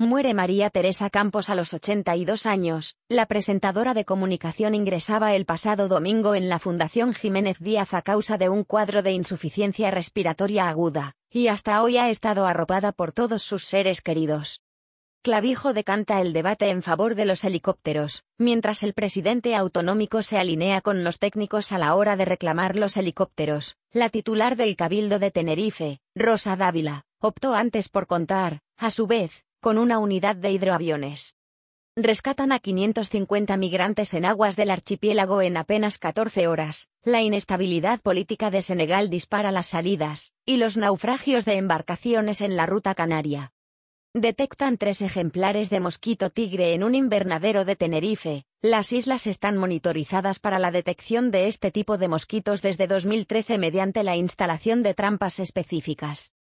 Muere María Teresa Campos a los 82 años. La presentadora de comunicación ingresaba el pasado domingo en la Fundación Jiménez Díaz a causa de un cuadro de insuficiencia respiratoria aguda, y hasta hoy ha estado arropada por todos sus seres queridos. Clavijo decanta el debate en favor de los helicópteros, mientras el presidente autonómico se alinea con los técnicos a la hora de reclamar los helicópteros. La titular del Cabildo de Tenerife, Rosa Dávila, optó antes por contar, a su vez, con una unidad de hidroaviones. Rescatan a 550 migrantes en aguas del archipiélago en apenas 14 horas. La inestabilidad política de Senegal dispara las salidas, y los naufragios de embarcaciones en la ruta canaria. Detectan tres ejemplares de mosquito tigre en un invernadero de Tenerife. Las islas están monitorizadas para la detección de este tipo de mosquitos desde 2013 mediante la instalación de trampas específicas.